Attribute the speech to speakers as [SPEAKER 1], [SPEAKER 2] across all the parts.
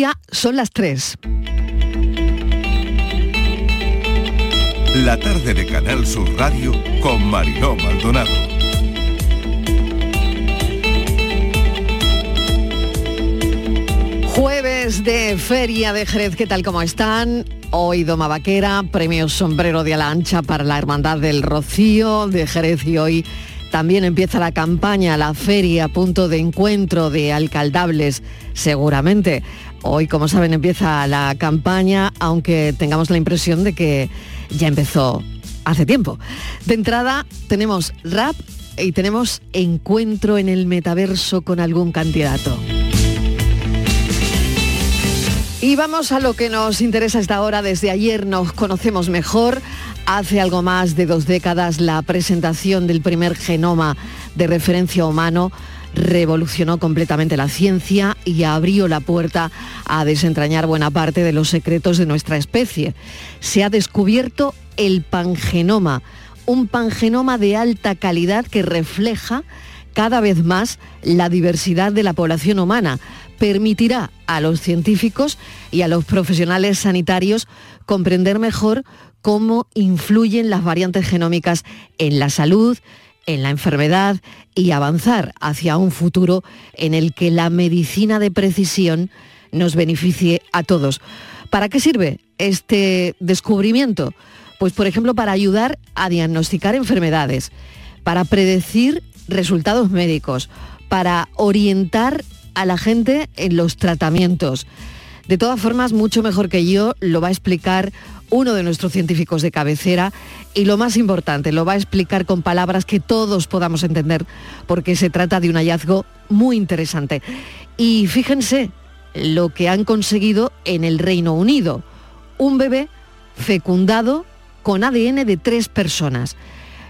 [SPEAKER 1] Ya son las 3.
[SPEAKER 2] La tarde de Canal Sur Radio con Mariló Maldonado.
[SPEAKER 1] Jueves de Feria de Jerez, ¿qué tal? ¿Cómo están? Hoy Doma Vaquera, premio Sombrero de Ala Ancha para la Hermandad del Rocío de Jerez y hoy también empieza la campaña, la feria, punto de encuentro de alcaldables, seguramente. Hoy, como saben, empieza la campaña, aunque tengamos la impresión de que ya empezó hace tiempo. De entrada tenemos rap y tenemos encuentro en el metaverso con algún candidato. Y vamos a lo que nos interesa esta hora. Desde ayer nos conocemos mejor. Hace algo más de dos décadas la presentación del primer genoma de referencia humano revolucionó completamente la ciencia y abrió la puerta a desentrañar buena parte de los secretos de nuestra especie. Se ha descubierto el pangenoma, un pangenoma de alta calidad que refleja cada vez más la diversidad de la población humana. Permitirá a los científicos y a los profesionales sanitarios comprender mejor cómo influyen las variantes genómicas en la salud, en la enfermedad y avanzar hacia un futuro en el que la medicina de precisión nos beneficie a todos. ¿Para qué sirve este descubrimiento? Pues por ejemplo para ayudar a diagnosticar enfermedades, para predecir resultados médicos, para orientar a la gente en los tratamientos. De todas formas, mucho mejor que yo lo va a explicar uno de nuestros científicos de cabecera y lo más importante, lo va a explicar con palabras que todos podamos entender porque se trata de un hallazgo muy interesante. Y fíjense lo que han conseguido en el Reino Unido. Un bebé fecundado con ADN de tres personas.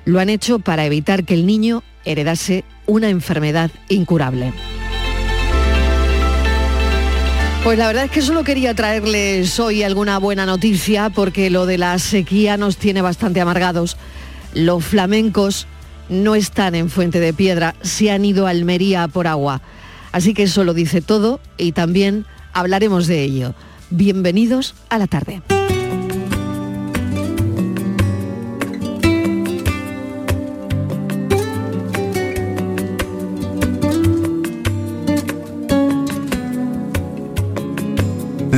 [SPEAKER 1] Lo han hecho para evitar que el niño heredase una enfermedad incurable. Pues la verdad es que solo quería traerles hoy alguna buena noticia porque lo de la sequía nos tiene bastante amargados. Los flamencos no están en Fuente de Piedra, se han ido a Almería por agua. Así que eso lo dice todo y también hablaremos de ello. Bienvenidos a la tarde.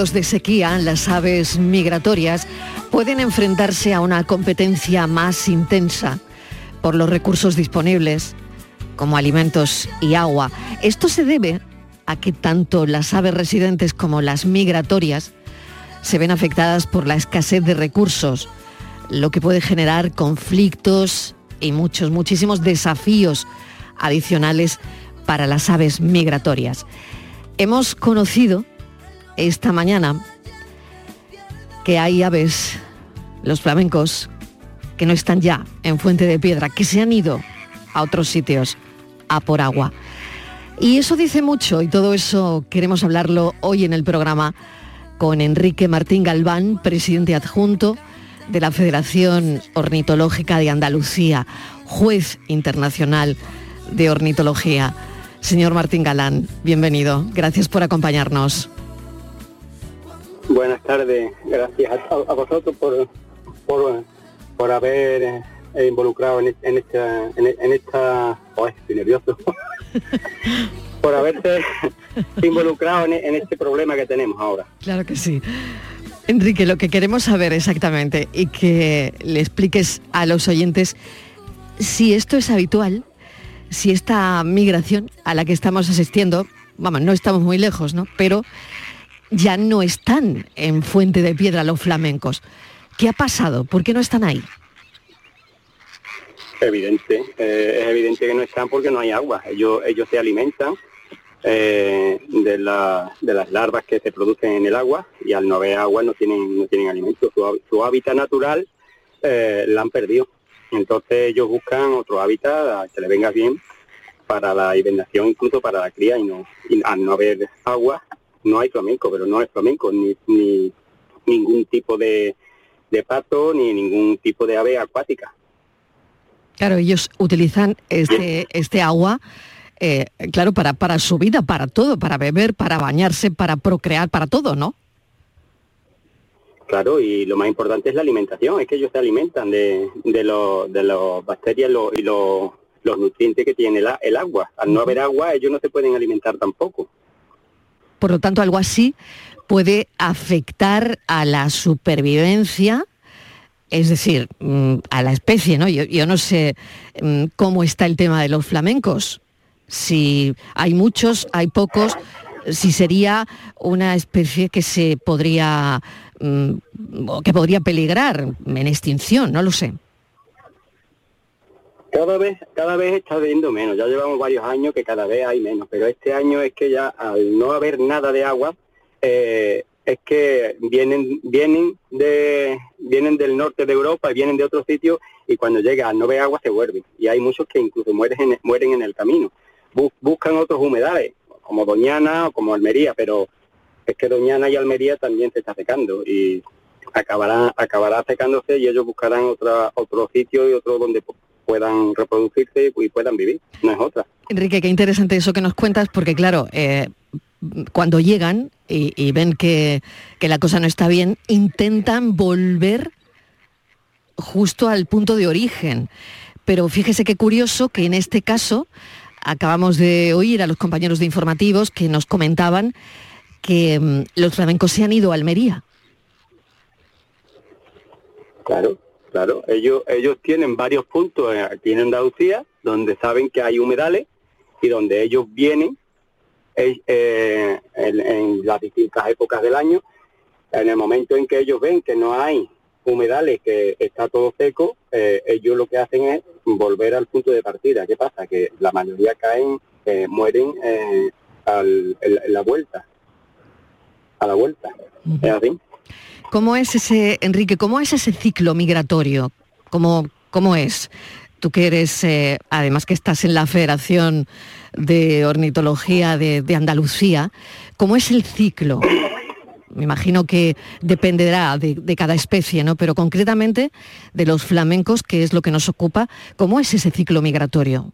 [SPEAKER 3] De
[SPEAKER 1] sequía, las aves migratorias pueden enfrentarse a una competencia más intensa por los recursos disponibles, como alimentos y agua. Esto se debe a que tanto las aves residentes como las migratorias se ven afectadas por la escasez de recursos, lo que puede generar conflictos y muchos, muchísimos desafíos adicionales para las aves migratorias. Hemos conocido esta mañana que hay aves, los flamencos, que no están ya en Fuente de Piedra, que se han ido a otros sitios a por agua. Y eso dice mucho y todo eso queremos hablarlo hoy en el programa con Enrique Martín Galván, presidente adjunto de la Federación Ornitológica de Andalucía, juez internacional de ornitología. Señor Martín Galán, bienvenido. Gracias por acompañarnos.
[SPEAKER 4] Buenas tardes. Gracias a, vosotros por, por, haber eh, involucrado en, esta... En, esta oh, estoy nervioso. por haberte involucrado en este problema que tenemos ahora.
[SPEAKER 1] Claro que sí. Enrique, lo que queremos saber exactamente y que le expliques a los oyentes si esto es habitual, si esta migración a la que estamos asistiendo, vamos, no estamos muy lejos, ¿no? Pero ya no están en Fuente de Piedra los flamencos. ¿Qué ha pasado? ¿Por qué no están ahí?
[SPEAKER 4] Evidente, eh, es evidente que no están porque no hay agua. Ellos, ellos se alimentan eh, de, las larvas que se producen en el agua y al no haber agua no tienen, no tienen alimento. Su, hábitat natural eh, la han perdido. Entonces ellos buscan otro hábitat que le venga bien para la hibernación, incluso para la cría y, no, al no haber agua no hay flamenco, pero no es flamenco ni, ni ningún tipo de, de pato ni ningún tipo de ave acuática.
[SPEAKER 1] Claro, ellos utilizan este, este agua eh, claro, para, para su vida, para todo, para beber, para bañarse, para procrear, para todo, ¿no?
[SPEAKER 4] Claro, y lo más importante es la alimentación, es que ellos se alimentan de, de, de las bacterias y los nutrientes que tiene el, agua. Al no haber agua, ellos no se pueden alimentar tampoco.
[SPEAKER 1] Por lo tanto, algo así puede afectar a la supervivencia, es decir, mm, a la especie, ¿no? Yo, yo no sé mm, cómo está el tema de los flamencos si hay muchos, hay pocos, si sería una especie que se podría mm, que podría peligrar en extinción, no lo sé.
[SPEAKER 4] Cada vez, cada vez está habiendo menos, ya llevamos varios años que cada vez hay menos, pero este año es que ya al no haber nada de agua, eh, es que vienen, vienen de, vienen del norte de Europa y vienen de otros sitios y cuando llega a no ver agua se vuelven. Y hay muchos que incluso mueren mueren en el camino buscan otros humedales, como Doñana o como Almería, pero es que Doñana y Almería también se está secando y acabará, acabará secándose y ellos buscarán otra, otro sitio y otro donde puedan reproducirse y puedan vivir, no es otra.
[SPEAKER 1] Enrique, qué interesante eso que nos cuentas, porque claro, eh, cuando llegan y, ven que, que, la cosa no está bien, intentan volver justo al punto de origen. Pero fíjese qué curioso que en este caso Acabamos de oír a los compañeros de informativos que nos comentaban que mm, los flamencos se han ido a Almería.
[SPEAKER 4] Claro, claro. Ellos, ellos tienen varios puntos aquí en Andalucía donde saben que hay humedales y donde ellos vienen eh, eh, en, las distintas épocas del año. En el momento en que ellos ven que no hay humedales, que está todo seco, eh, ellos lo que hacen es volver al punto de partida. ¿Qué pasa? Que la mayoría caen, eh, mueren eh, al, en, la vuelta, a la vuelta. ¿Es así?
[SPEAKER 1] ¿Cómo es ese, Enrique, cómo es ese ciclo migratorio? ¿Cómo, cómo es? Tú que eres, además que estás en la Federación de Ornitología de, de Andalucía, ¿cómo es el ciclo? me imagino que dependerá de, cada especie, ¿no? Pero concretamente de los flamencos, que es lo que nos ocupa, ¿cómo es ese ciclo migratorio?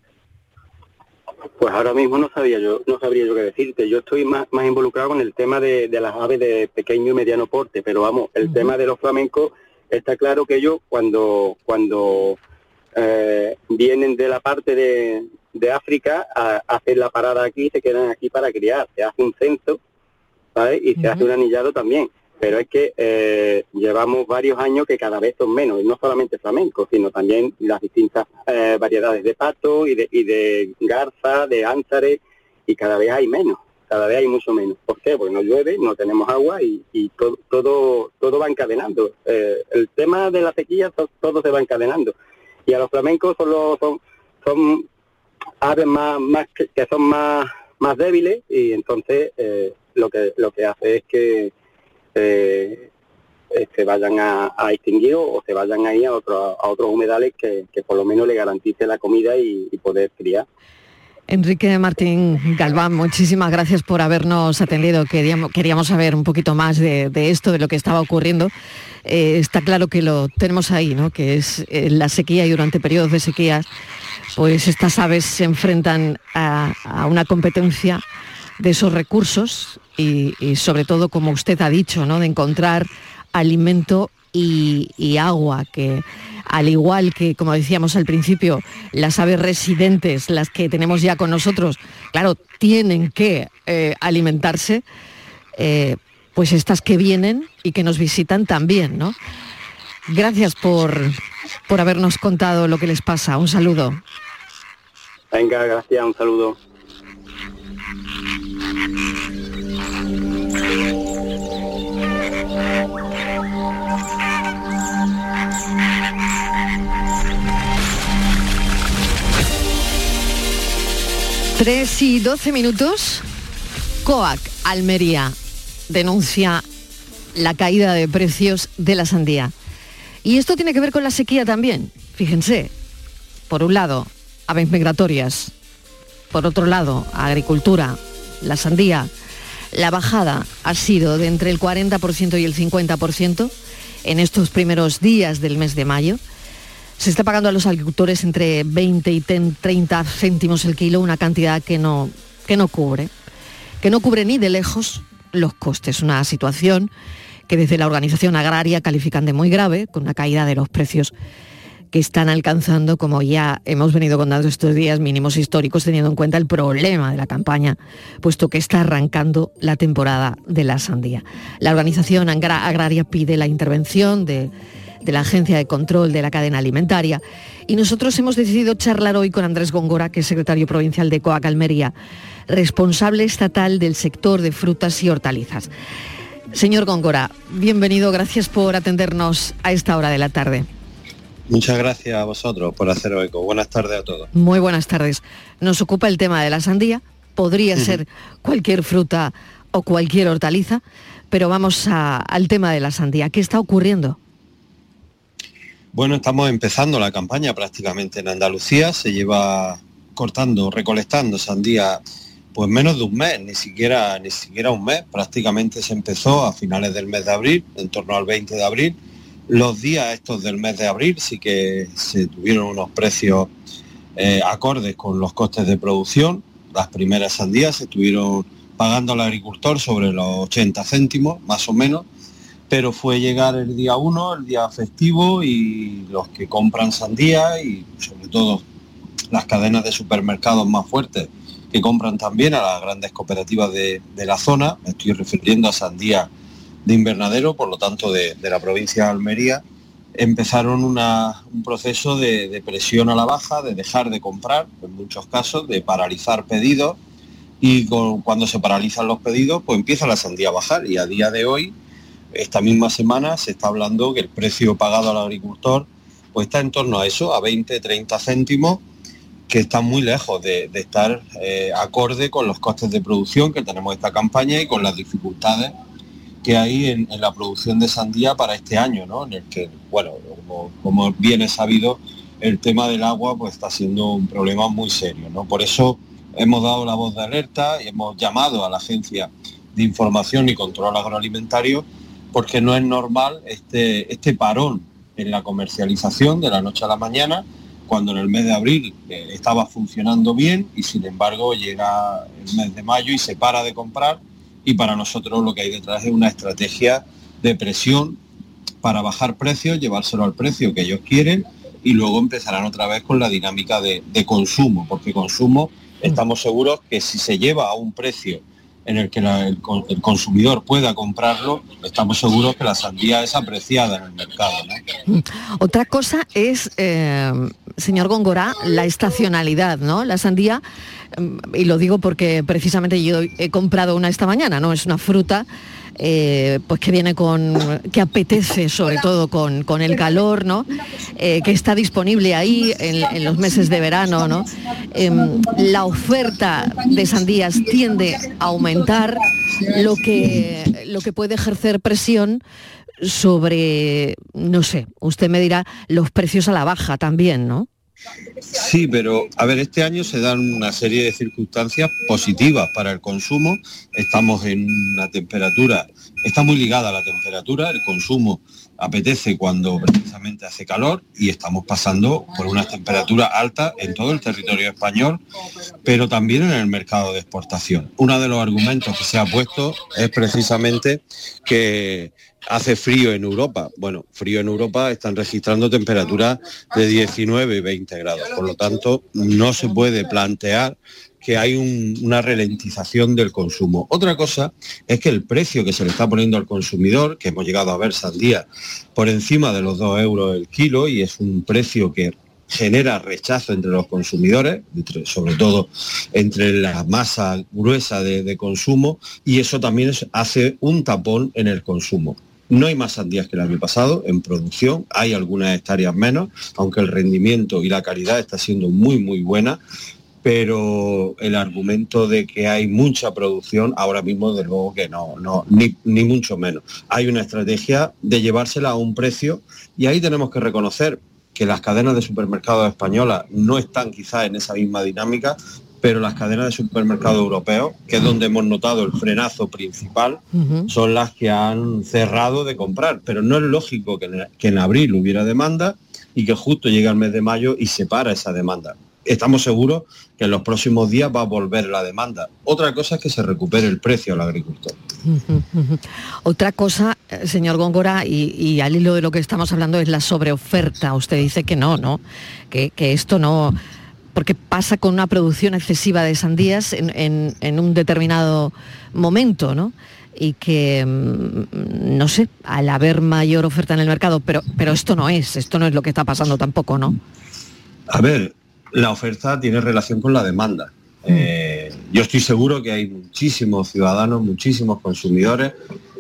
[SPEAKER 4] Pues ahora mismo no sabía yo, no sabría yo qué decirte. Yo estoy más, más involucrado con el tema de, las aves de pequeño y mediano porte, pero vamos, el tema de los flamencos está claro que ellos cuando cuando eh, vienen de la parte de, África a, a hacer la parada aquí, se quedan aquí para criar. Se hace un censo. Y se hace un anillado también. Pero es que eh, llevamos varios años que cada vez son menos, y no solamente flamenco, sino también las distintas eh, variedades de pato y de, y de garza, de ánsares, y cada vez hay menos, cada vez hay mucho menos. ¿Por qué? Porque no llueve, no tenemos agua y, todo, todo, todo va encadenando. Eh, el tema de la sequía, todo, se va encadenando. Y a los flamencos solo son, son aves más, más que, son más, más débiles y entonces eh, lo que lo que hace es que eh, se vayan a, extinguir o, se vayan ahí a, otro, a otros humedales que, por lo menos le garantice la comida y, poder criar.
[SPEAKER 1] Enrique Martín Galván, muchísimas gracias por habernos atendido. Queríamos, saber un poquito más de, esto, de lo que estaba ocurriendo. Eh, está claro que lo tenemos ahí, ¿no? que es eh, la sequía y durante periodos de sequías, pues estas aves se enfrentan a una competencia de esos recursos y, sobre todo, como usted ha dicho, ¿no? de encontrar alimento y, agua, que al igual que, como decíamos al principio, las aves residentes, las que tenemos ya con nosotros, claro, tienen que eh, alimentarse, eh, pues estas que vienen y que nos visitan también, ¿no? Gracias por, por habernos contado lo que les pasa. Un saludo.
[SPEAKER 4] Venga, gracias, un saludo.
[SPEAKER 1] Tres y doce minutos. COAC Almería denuncia la caída de precios de la sandía. Y esto tiene que ver con la sequía también. Fíjense, por un lado, aves migratorias, por otro lado, agricultura, la sandía. La bajada ha sido de entre el 40% y el 50% en estos primeros días del mes de mayo. Se está pagando a los agricultores entre 20 y 30 céntimos el kilo, una cantidad que no, que no cubre, que no cubre ni de lejos los costes. Una situación que desde la organización agraria califican de muy grave, con una caída de los precios que están alcanzando, como ya hemos venido contando estos días, mínimos históricos, teniendo en cuenta el problema de la campaña, puesto que está arrancando la temporada de la sandía. La organización agraria pide la intervención de, la Agencia de Control de la Cadena Alimentaria y nosotros hemos decidido charlar hoy con Andrés Góngora, que es secretario provincial de Coac Almería, responsable estatal del sector de frutas y hortalizas. Señor Góngora, bienvenido, gracias por atendernos a esta hora de la tarde.
[SPEAKER 5] Muchas gracias a vosotros por hacer eco. Buenas tardes a todos.
[SPEAKER 1] Muy buenas tardes. Nos ocupa el tema de la sandía. Podría ser cualquier fruta o cualquier hortaliza, pero vamos al tema de la sandía. ¿Qué está ocurriendo?
[SPEAKER 5] Bueno, estamos empezando la campaña prácticamente en Andalucía. Se lleva cortando, recolectando sandía pues menos de un mes, ni siquiera, ni siquiera un mes. Prácticamente se empezó a finales del mes de abril, en torno al 20 de abril los días estos del mes de abril sí que se tuvieron unos precios eh, acordes con los costes de producción. Las primeras sandías se estuvieron pagando al agricultor sobre los 80 céntimos, más o menos, pero fue llegar el día 1, el día festivo, y los que compran sandía y sobre todo las cadenas de supermercados más fuertes que compran también a las grandes cooperativas de, de la zona, me estoy refiriendo a sandía de invernadero, por lo tanto de, la provincia de Almería, empezaron un proceso de, presión a la baja, de dejar de comprar, en muchos casos, de paralizar pedidos, y cuando se paralizan los pedidos, pues empieza la sandía a bajar, y a día de hoy, esta misma semana, se está hablando que el precio pagado al agricultor pues está en torno a eso, a 20, 30 céntimos, que está muy lejos de, estar eh, acorde con los costes de producción que tenemos esta campaña y con las dificultades que hay en, la producción de sandía para este año, ¿no? En el que, bueno, como, bien es sabido, el tema del agua pues está siendo un problema muy serio, ¿no? Por eso hemos dado la voz de alerta y hemos llamado a la Agencia de Información y Control Agroalimentario porque no es normal este, este parón en la comercialización de la noche a la mañana, cuando en el mes de abril eh, estaba funcionando bien y sin embargo llega el mes de mayo y se para de comprar y para nosotros lo que hay detrás es una estrategia de presión para bajar precios, llevárselo al precio que ellos quieren y luego empezarán otra vez con la dinámica de, consumo, porque consumo estamos seguros que si se lleva a un precio en el que el, consumidor pueda comprarlo, estamos seguros que la sandía es apreciada en el mercado.
[SPEAKER 1] Mm. Otra cosa es, eh, señor Góngora, la estacionalidad, ¿no? La sandía, y lo digo porque precisamente yo he comprado una esta mañana, ¿no? Es una fruta eh, pues que viene con, que apetece sobre todo con, el calor, ¿no? Eh, que está disponible ahí en, los meses de verano, ¿no? Em, la oferta de sandías tiende a aumentar, lo que, lo que puede ejercer presión sobre, no sé, usted me dirá, los precios a la baja también, ¿no?
[SPEAKER 5] Sí, pero a ver, este año se dan una serie de circunstancias positivas para el consumo. Estamos en una temperatura, está muy ligada a la temperatura, el consumo apetece cuando precisamente hace calor y estamos pasando por unas temperaturas altas en todo el territorio español, pero también en el mercado de exportación. Uno de los argumentos que se ha puesto es precisamente que hace frío en Europa. Bueno, frío en Europa están registrando temperaturas de 19 y 20 grados. Por lo tanto, no se puede plantear que hay una ralentización del consumo. Otra cosa es que el precio que se le está poniendo al consumidor, que hemos llegado a ver sandía por encima de los 2 euros el kilo y es un precio que genera rechazo entre los consumidores, sobre todo entre la masa gruesa de, consumo, y eso también hace un tapón en el consumo. No hay más sandías que el año pasado en producción, hay algunas hectáreas menos, aunque el rendimiento y la calidad está siendo muy, muy buena, pero el argumento de que hay mucha producción, ahora mismo de luego que no, no ni, ni mucho menos. Hay una estrategia de llevársela a un precio y ahí tenemos que reconocer que las cadenas de supermercados españolas no están quizás en esa misma dinámica, pero las cadenas de supermercados europeos, que es donde hemos notado el frenazo principal, son las que han cerrado de comprar. Pero no es lógico que en, abril hubiera demanda y que justo llegue el mes de mayo y se para esa demanda. Estamos seguros que en los próximos días va a volver la demanda. Otra cosa es que se recupere el precio al agricultor.
[SPEAKER 1] Otra cosa, eh, señor Góngora, y, al hilo de lo que estamos hablando es la sobreoferta. Usted dice que no, ¿no? que esto no, porque pasa con una producción excesiva de sandías en, un determinado momento, ¿no? Y que, mm, no sé, al haber mayor oferta en el mercado, pero, pero esto no es, esto no es lo que está pasando tampoco, ¿no?
[SPEAKER 5] A ver, la oferta tiene relación con la demanda. Mm. Eh, yo estoy seguro que hay muchísimos ciudadanos, muchísimos consumidores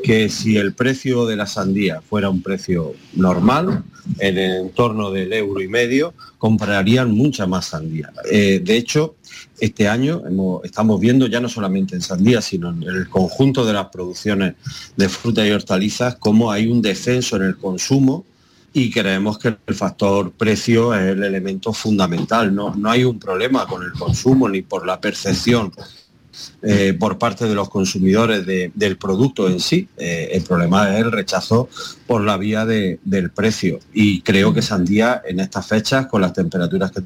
[SPEAKER 5] que si el precio de la sandía fuera un precio normal, en el entorno del euro y medio, comprarían mucha más sandía. Eh, de hecho, este año estamos viendo ya no solamente en sandía, sino en el conjunto de las producciones de fruta y hortalizas, cómo hay un descenso en el consumo y creemos que el factor precio es el elemento fundamental. No, no hay un problema con el consumo ni por la percepción eh, por parte de los consumidores del producto en sí. Eh, el problema es el rechazo por la vía del precio. Y creo que Sandía en estas fechas, con las temperaturas que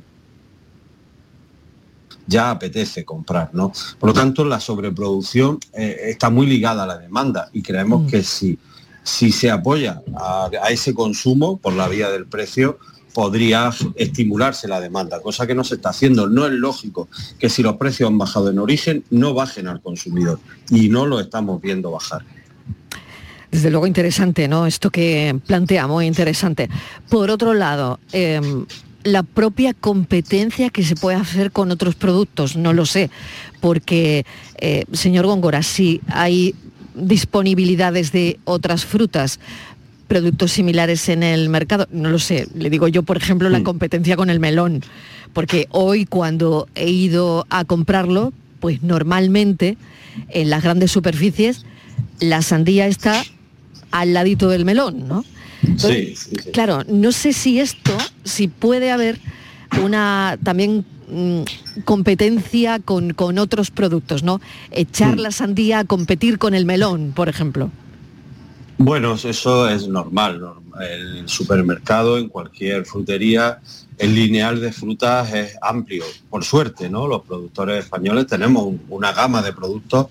[SPEAKER 5] ya apetece comprar, ¿no? Por lo tanto, la sobreproducción eh, está muy ligada a la demanda y creemos mm. que si, si se apoya a ese consumo por la vía del precio, podría estimularse la demanda, cosa que no se está haciendo. No es lógico que si los precios han bajado en origen, no bajen al consumidor. Y no lo estamos viendo bajar.
[SPEAKER 1] Desde luego interesante, ¿no? Esto que plantea, muy interesante. Por otro lado, em, la propia competencia que se puede hacer con otros productos, no lo sé, porque, eh, señor Góngora, si hay disponibilidades de otras frutas, productos similares en el mercado. No lo sé, le digo yo, por ejemplo, la mm. competencia con el melón, porque hoy cuando he ido a comprarlo, pues normalmente en las grandes superficies la sandía está al ladito del melón, ¿no?
[SPEAKER 5] sí,
[SPEAKER 1] Claro, no sé si esto, si puede haber una también mm, competencia con, con, otros productos, ¿no? Echar mm. la sandía a competir con el melón, por ejemplo.
[SPEAKER 5] Bueno, eso es normal. El supermercado, en cualquier frutería, el lineal de frutas es amplio. Por suerte, ¿no? Los productores españoles tenemos una gama de productos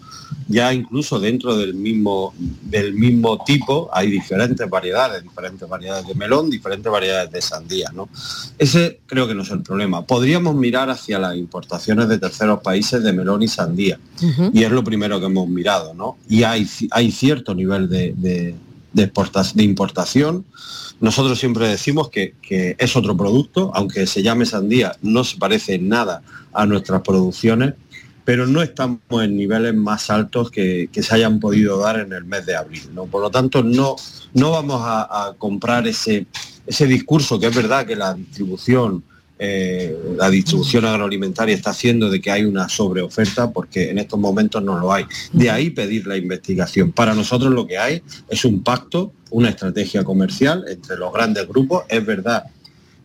[SPEAKER 5] ya incluso dentro del mismo, del mismo tipo hay diferentes variedades, diferentes variedades de melón, diferentes variedades de sandía. ¿no? Ese creo que no es el problema. Podríamos mirar hacia las importaciones de terceros países de melón y sandía. Y es lo primero que hemos mirado. ¿no? Y hay, hay cierto nivel de, de, de importación. Nosotros siempre decimos que, que, es otro producto, aunque se llame sandía, no se parece nada a nuestras producciones pero no estamos en niveles más altos que, se hayan podido dar en el mes de abril. ¿no? Por lo tanto, no, no vamos a, comprar ese, ese discurso que es verdad que la distribución, eh, la distribución agroalimentaria está haciendo de que hay una sobreoferta, porque en estos momentos no lo hay. De ahí pedir la investigación. Para nosotros lo que hay es un pacto, una estrategia comercial entre los grandes grupos. Es verdad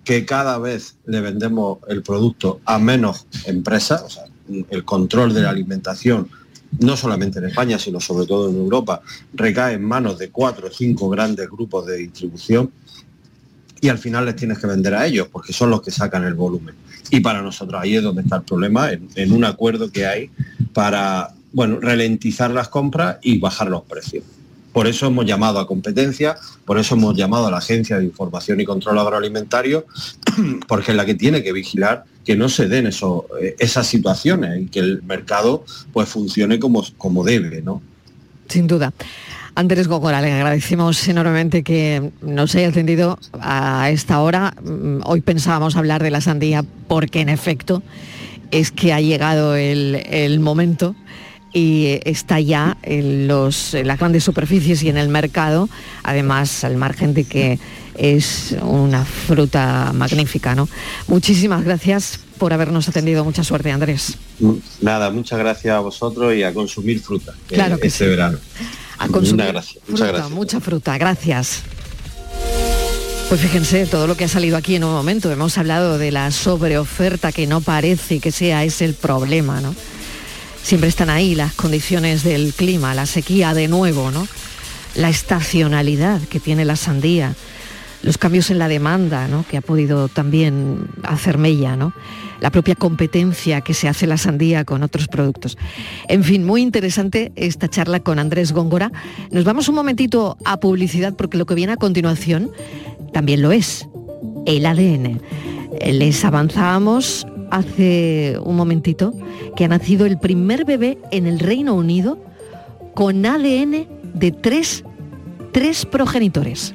[SPEAKER 5] que cada vez le vendemos el producto a menos empresas, el control de la alimentación, no solamente en España, sino sobre todo en Europa, recae en manos de cuatro o cinco grandes grupos de distribución y al final les tienes que vender a ellos porque son los que sacan el volumen. Y para nosotros ahí es donde está el problema, en, un acuerdo que hay para bueno, ralentizar las compras y bajar los precios. Por eso hemos llamado a competencia, por eso hemos llamado a la Agencia de Información y Control Agroalimentario, porque es la que tiene que vigilar que no se den eso, eh, esas situaciones y que el mercado pues funcione como, como debe, ¿no?
[SPEAKER 1] Sin duda. Andrés Gogora, le agradecemos enormemente que nos haya atendido a esta hora. Mm, hoy pensábamos hablar de la sandía porque en efecto es que ha llegado el, el momento y está ya en, los, las grandes superficies y en el mercado, además al margen de que es una fruta magnífica. ¿no? Muchísimas gracias por habernos atendido. Mucha suerte, Andrés.
[SPEAKER 5] Nada, muchas gracias a vosotros y a consumir fruta
[SPEAKER 1] claro que
[SPEAKER 5] este verano.
[SPEAKER 1] A consumir fruta, mucha fruta. Gracias. Pues fíjense todo lo que ha salido aquí en un momento. Hemos hablado de la sobreoferta que no parece que sea ese el problema, ¿no? siempre están ahí las condiciones del clima, la sequía de nuevo, ¿no? La estacionalidad que tiene la sandía, los cambios en la demanda, ¿no? que ha podido también hacer mella, ¿no? la propia competencia que se hace la sandía con otros productos. En fin, muy interesante esta charla con Andrés Góngora. Nos vamos un momentito a publicidad porque lo que viene a continuación también lo es, el ADN. Les avanzamos hace un momentito que ha nacido el primer bebé en el Reino Unido con ADN de tres, tres progenitores.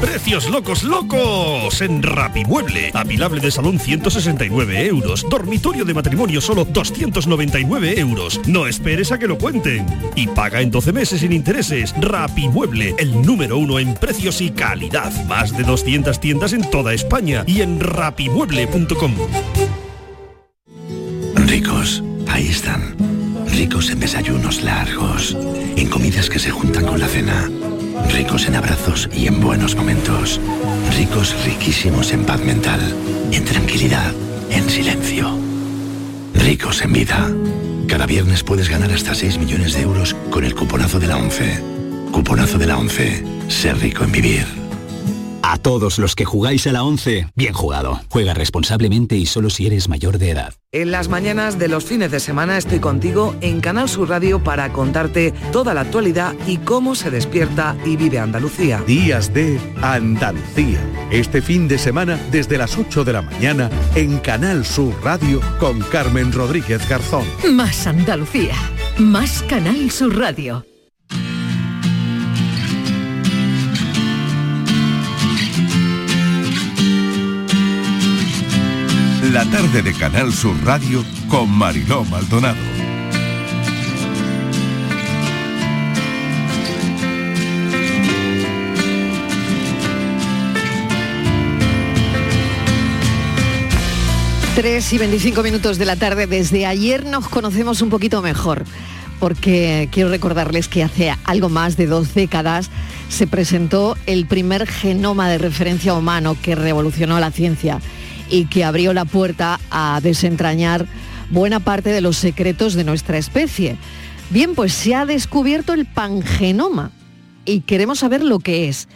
[SPEAKER 6] Precios locos, locos en Rapimueble. Apilable de salón 169 euros. Dormitorio de matrimonio solo 299 euros. No esperes a que lo cuenten. Y paga en 12 meses sin intereses. Rapimueble, el número uno en precios y calidad. Más de 200 tiendas en toda España y en rapimueble.com.
[SPEAKER 7] Ricos, ahí están. Ricos en desayunos largos, en comidas que se juntan con la cena Ricos en abrazos y en buenos momentos. Ricos, riquísimos en paz mental, en tranquilidad, en silencio. Ricos en vida. Cada viernes puedes ganar hasta 6 millones de euros con el cuponazo de la 11. Cuponazo de la 11. Ser rico en vivir.
[SPEAKER 8] A todos los que jugáis a la 11, bien jugado. Juega responsablemente y solo si eres mayor de edad.
[SPEAKER 9] En las mañanas de los fines de semana estoy contigo en Canal Sur Radio para contarte toda la actualidad y cómo se despierta y vive Andalucía.
[SPEAKER 10] Días de Andalucía. Este fin de semana desde las 8 de la mañana en Canal Sur Radio con Carmen Rodríguez Garzón.
[SPEAKER 11] Más Andalucía. Más Canal Sur Radio.
[SPEAKER 10] La tarde de Canal Sur Radio con Mariló Maldonado.
[SPEAKER 1] Tres y 25 minutos de la tarde. Desde ayer nos conocemos un poquito mejor porque quiero recordarles que hace algo más de dos décadas se presentó el primer genoma de referencia humano que revolucionó la ciencia y que abrió la puerta a desentrañar buena parte de los secretos de nuestra especie. Bien, pues se ha descubierto el pangenoma y queremos saber lo que es.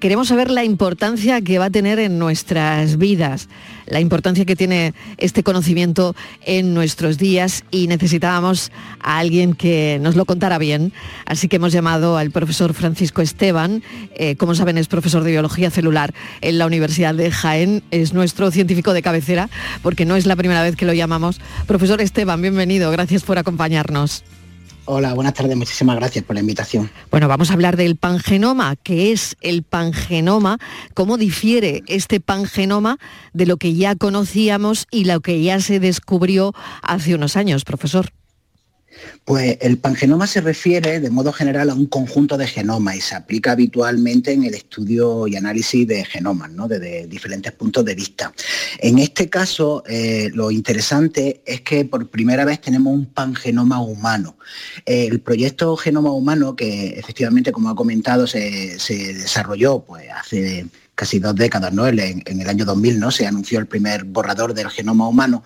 [SPEAKER 1] Queremos saber la importancia que va a tener en nuestras vidas, la importancia que tiene este conocimiento en nuestros días y necesitábamos a alguien que nos lo contara bien. Así que hemos llamado al profesor Francisco Esteban, eh, como saben es profesor de biología celular en la Universidad de Jaén, es nuestro científico de cabecera, porque no es la primera vez que lo llamamos. Profesor Esteban, bienvenido, gracias por acompañarnos.
[SPEAKER 12] Hola, buenas tardes, muchísimas gracias por la invitación.
[SPEAKER 1] Bueno, vamos a hablar del pangenoma. ¿Qué es el pangenoma? ¿Cómo difiere este pangenoma de lo que ya conocíamos y lo que ya se descubrió hace unos años, profesor?
[SPEAKER 12] Pues el pangenoma se refiere de modo general a un conjunto de genomas y se aplica habitualmente en el estudio y análisis de genomas, ¿no? desde diferentes puntos de vista. En este caso, eh, lo interesante es que por primera vez tenemos un pangenoma humano. el proyecto Genoma Humano, que efectivamente, como ha comentado, se, desarrolló pues, hace casi dos décadas, ¿no? En, el año 2000 ¿no? se anunció el primer borrador del genoma humano,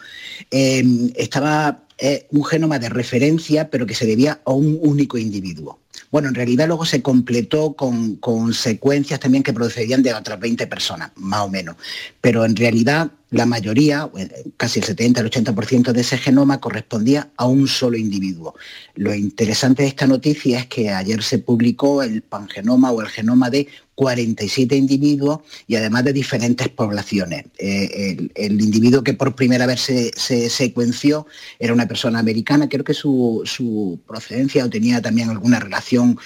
[SPEAKER 12] eh, estaba es un genoma de referencia, pero que se debía a un único individuo. Bueno, en realidad luego se completó con, con secuencias también que procedían de otras 20 personas, más o menos. Pero en realidad la mayoría, casi el 70, el 80% de ese genoma correspondía a un solo individuo. Lo interesante de esta noticia es que ayer se publicó el pangenoma o el genoma de 47 individuos y además de diferentes poblaciones. Eh, el, individuo que por primera vez se, secuenció era una persona americana, creo que su, procedencia o tenía también alguna relación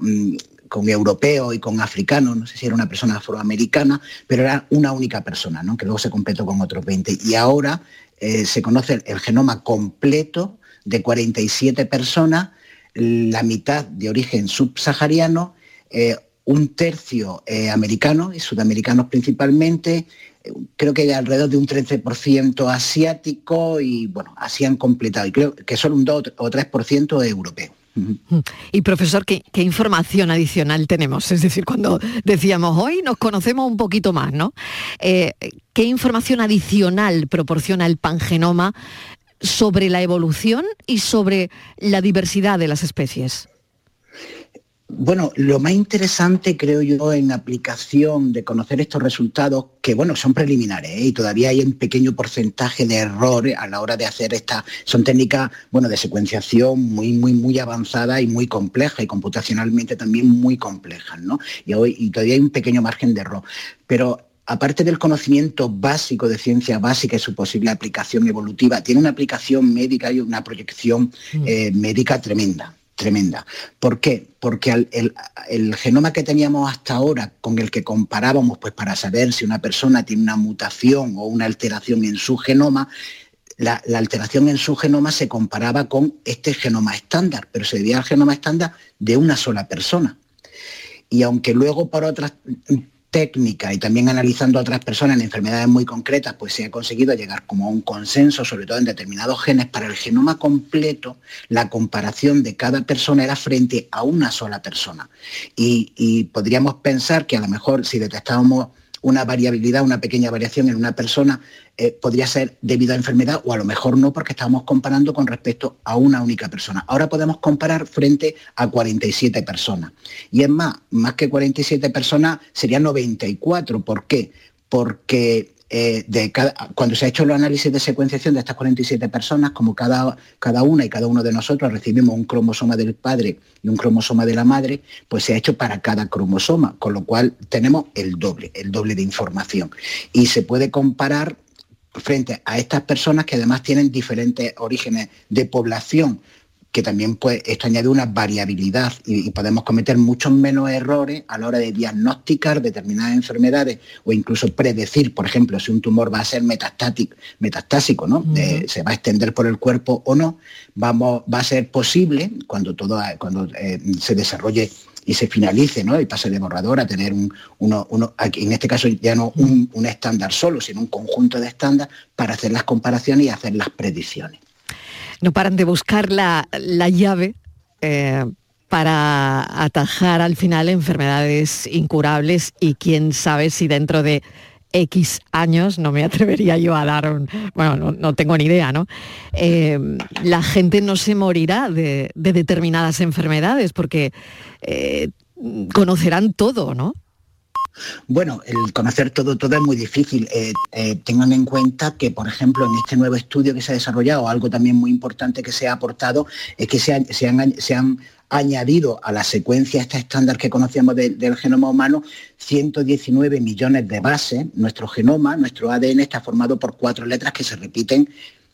[SPEAKER 12] mm, con europeos y con africanos, no sé si era una persona afroamericana, pero era una única persona, ¿no? que luego se completó con otros 20. Y ahora eh, se conoce el, genoma completo de 47 personas, la mitad de origen subsahariano, eh, un tercio eh, americano y sudamericanos principalmente, creo que hay alrededor de un 13% asiático y bueno, así han completado, y creo que solo un 2 o 3% europeo.
[SPEAKER 1] Y profesor, ¿qué, información adicional tenemos? Es decir, cuando decíamos hoy nos conocemos un poquito más, ¿no? Eh, ¿Qué información adicional proporciona el pangenoma sobre la evolución y sobre la diversidad de las especies?
[SPEAKER 12] Bueno, lo más interesante creo yo en aplicación de conocer estos resultados, que bueno, son preliminares ¿eh? y todavía hay un pequeño porcentaje de errores a la hora de hacer esta, son técnicas, bueno, de secuenciación muy, muy, muy avanzadas y muy complejas y computacionalmente también muy complejas, ¿no? Y, hoy, y todavía hay un pequeño margen de error. Pero aparte del conocimiento básico de ciencia básica y su posible aplicación evolutiva, tiene una aplicación médica y una proyección mm. eh, médica tremenda tremenda. ¿Por qué? Porque el, genoma que teníamos hasta ahora, con el que comparábamos pues, para saber si una persona tiene una mutación o una alteración en su genoma, la, alteración en su genoma se comparaba con este genoma estándar, pero se debía al genoma estándar de una sola persona. Y aunque luego por otras técnica y también analizando a otras personas en enfermedades muy concretas, pues se ha conseguido llegar como a un consenso, sobre todo en determinados genes, para el genoma completo, la comparación de cada persona era frente a una sola persona. Y, y podríamos pensar que a lo mejor si detectábamos una variabilidad, una pequeña variación en una persona, eh, podría ser debido a enfermedad o a lo mejor no porque estamos comparando con respecto a una única persona. Ahora podemos comparar frente a 47 personas. Y es más, más que 47 personas serían 94. ¿Por qué? Porque eh, cuando se ha hecho el análisis de secuenciación de estas 47 personas, como cada, cada una y cada uno de nosotros recibimos un cromosoma del padre y un cromosoma de la madre, pues se ha hecho para cada cromosoma, con lo cual tenemos el doble, el doble de información. Y se puede comparar frente a estas personas que además tienen diferentes orígenes de población que también pues, esto añade una variabilidad y, podemos cometer muchos menos errores a la hora de diagnosticar determinadas enfermedades o incluso predecir, por ejemplo, si un tumor va a ser metastático, metastásico, ¿no? se va a extender por el cuerpo o no, vamos, va a ser posible cuando todo cuando eh, se desarrolle y se finalice ¿no? y pase de borrador a tener un, uno, uno, en este caso ya no un, un estándar solo, sino un conjunto de estándares para hacer las comparaciones y hacer las predicciones.
[SPEAKER 1] No paran de buscar la, la llave eh, para atajar al final enfermedades incurables y quién sabe si dentro de X años, no me atrevería yo a dar un, bueno, no, tengo ni idea, ¿no? Eh, la gente no se morirá de, determinadas enfermedades porque eh, conocerán todo, ¿no?
[SPEAKER 12] Bueno, el conocer todo, todo es muy difícil. Eh, tengan en cuenta que, por ejemplo, en este nuevo estudio que se ha desarrollado, algo también muy importante que se ha aportado es que se, se han añadido a la secuencia esta estándar que conocíamos del genoma humano 119 millones de bases. Nuestro genoma, nuestro ADN está formado por cuatro letras que se repiten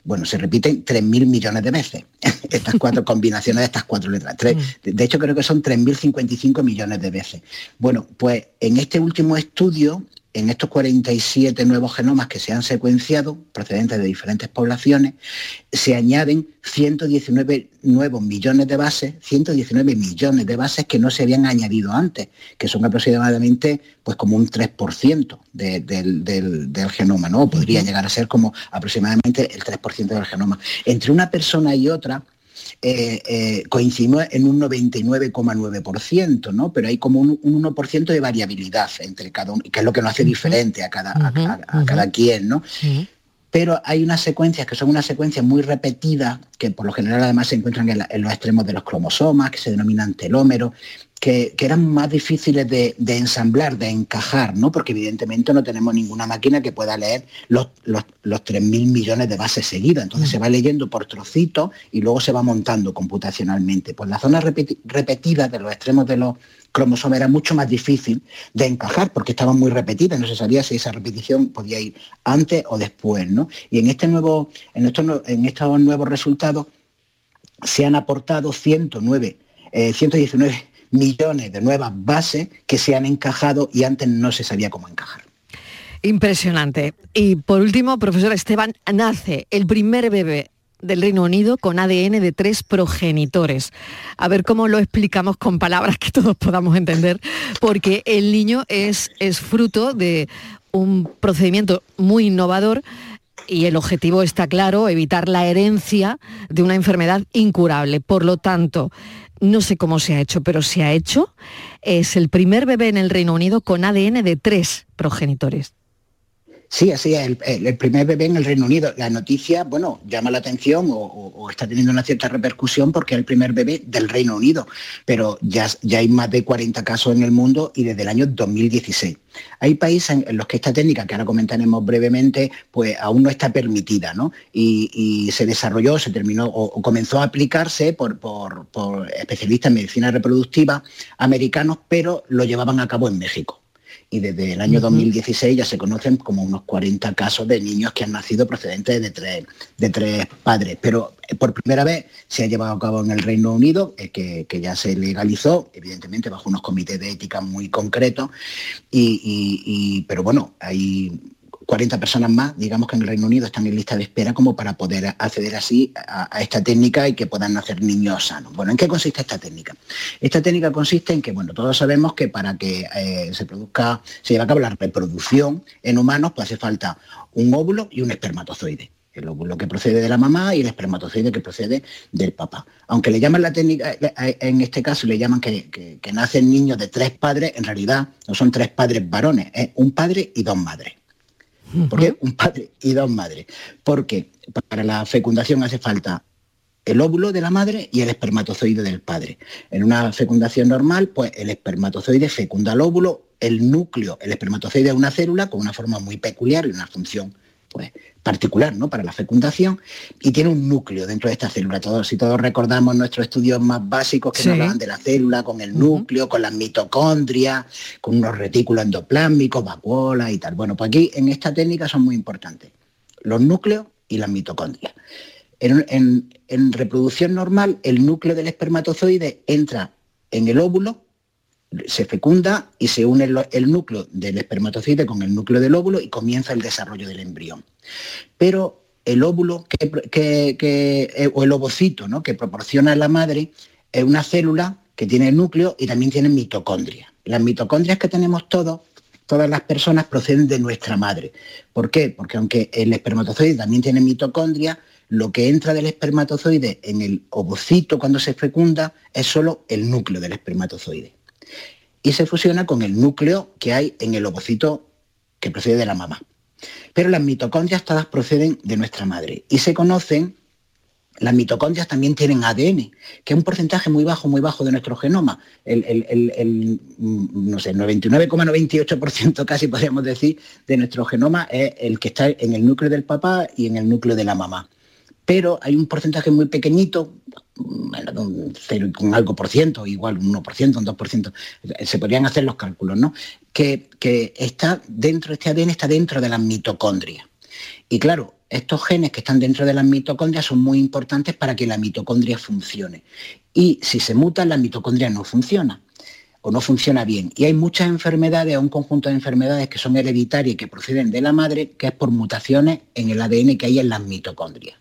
[SPEAKER 12] bueno, se repiten 3.000 millones de veces, estas cuatro combinaciones de estas cuatro letras. Mm. de hecho, creo que son 3.055 millones de veces. Bueno, pues en este último estudio en estos 47 nuevos genomas que se han secuenciado, procedentes de diferentes poblaciones, se añaden 119 nuevos millones de bases, 119 millones de bases que no se habían añadido antes, que son aproximadamente pues como un 3% del, genoma, ¿no? Podría llegar a ser como aproximadamente el 3% del genoma. Entre una persona y otra, eh, eh, coincidimos en un 99,9%, ¿no? Pero hay como un, 1% de variabilidad entre cada uno, que es lo que nos hace diferente a cada, a, cada quien, ¿no? Pero hay unas secuencias que son unas secuencias muy repetidas, que por lo general además se encuentran en, en los extremos de los cromosomas, que se denominan telómeros, que, eran más difíciles de, ensamblar, de encajar, ¿no? Porque evidentemente no tenemos ninguna máquina que pueda leer los, los, 3.000 millones de bases seguidas. Entonces se va leyendo por trocitos y luego se va montando computacionalmente. Pues la zona repetida de los extremos de los cromosomas era mucho más difícil de encajar porque estaban muy repetidas, no se sabía si esa repetición podía ir antes o después, ¿no? Y en este nuevo, en estos, en estos nuevos resultados se han aportado 109, 119 eh, millones de nuevas bases que se han encajado y antes no se sabía cómo encajar.
[SPEAKER 1] Impresionante. Y por último, profesor Esteban, nace el primer bebé del Reino Unido con ADN de tres progenitores. A ver cómo lo explicamos con palabras que todos podamos entender, porque el niño es, es fruto de un procedimiento muy innovador y el objetivo está claro, evitar la herencia de una enfermedad incurable. Por lo tanto, no sé cómo se ha hecho, pero se ha hecho. Es el primer bebé en el Reino Unido con ADN de tres progenitores.
[SPEAKER 12] Sí, así es, el, primer bebé en el Reino Unido. La noticia, bueno, llama la atención o, está teniendo una cierta repercusión porque es el primer bebé del Reino Unido, pero ya, ya hay más de 40 casos en el mundo y desde el año 2016. Hay países en los que esta técnica, que ahora comentaremos brevemente, pues aún no está permitida, ¿no? Y, se desarrolló, se terminó o, comenzó a aplicarse por, por especialistas en medicina reproductiva americanos, pero lo llevaban a cabo en México y desde el año 2016 ya se conocen como unos 40 casos de niños que han nacido procedentes de tres, de tres padres. Pero eh, por primera vez se ha llevado a cabo en el Reino Unido, eh, que, ya se legalizó, evidentemente bajo unos comités de ética muy concretos, y, pero bueno, hay 40 personas más, digamos que en el Reino Unido están en lista de espera como para poder acceder así a, esta técnica y que puedan nacer niños sanos. Bueno, ¿en qué consiste esta técnica? Esta técnica consiste en que, bueno, todos sabemos que para que eh, se produzca, se lleve a cabo la reproducción en humanos, pues hace falta un óvulo y un espermatozoide el óvulo que procede de la mamá y el espermatozoide que procede del papá. Aunque le llaman la técnica, en este caso le llaman que, nacen niños de tres padres, en realidad no son tres padres varones, es un padre y dos madres. ¿Por qué? Un padre y dos madres. Porque para la fecundación hace falta el óvulo de la madre y el espermatozoide del padre. En una fecundación normal, pues el espermatozoide fecunda el óvulo, el núcleo, el espermatozoide es una célula con una forma muy peculiar y una función pues, particular ¿no? para la fecundación y tiene un núcleo dentro de esta célula. Todos, si todos recordamos nuestros estudios más básicos que nos hablaban de la célula, con el núcleo, con las mitocondrias, con unos retículos endoplásmicos, vacuolas y tal. Bueno, pues aquí en esta técnica son muy importantes los núcleos y las mitocondrias. en reproducción normal, el núcleo del espermatozoide entra en el óvulo se fecunda y se une el, núcleo del espermatozoide con el núcleo del óvulo y comienza el desarrollo del embrión. Pero el óvulo que, eh, o el ovocito ¿no? que proporciona la madre es una célula que tiene núcleo y también tiene mitocondria. Las mitocondrias que tenemos todos, todas las personas proceden de nuestra madre. ¿Por qué? Porque aunque el espermatozoide también tiene mitocondria, lo que entra del espermatozoide en el ovocito cuando se fecunda es solo el núcleo del espermatozoide. Y se fusiona con el núcleo que hay en el ovocito que procede de la mamá. Pero las mitocondrias todas proceden de nuestra madre y se conocen las mitocondrias también tienen ADN, que es un porcentaje muy bajo, muy bajo de nuestro genoma. El, no sé, 99,98% casi podríamos decir de nuestro genoma es el que está en el núcleo del papá y en el núcleo de la mamá. Pero hay un porcentaje muy pequeñito, un 0 con algo por ciento, igual un 1%, un 2%, se podrían hacer los cálculos, ¿no? Que, que está dentro, este ADN está dentro de las mitocondrias. Y claro, estos genes que están dentro de las mitocondrias son muy importantes para que la mitocondria funcione. Y si se mutan, la mitocondria no funciona o no funciona bien. Y hay muchas enfermedades, un conjunto de enfermedades que son hereditarias y que proceden de la madre, que es por mutaciones en el ADN que hay en las mitocondrias.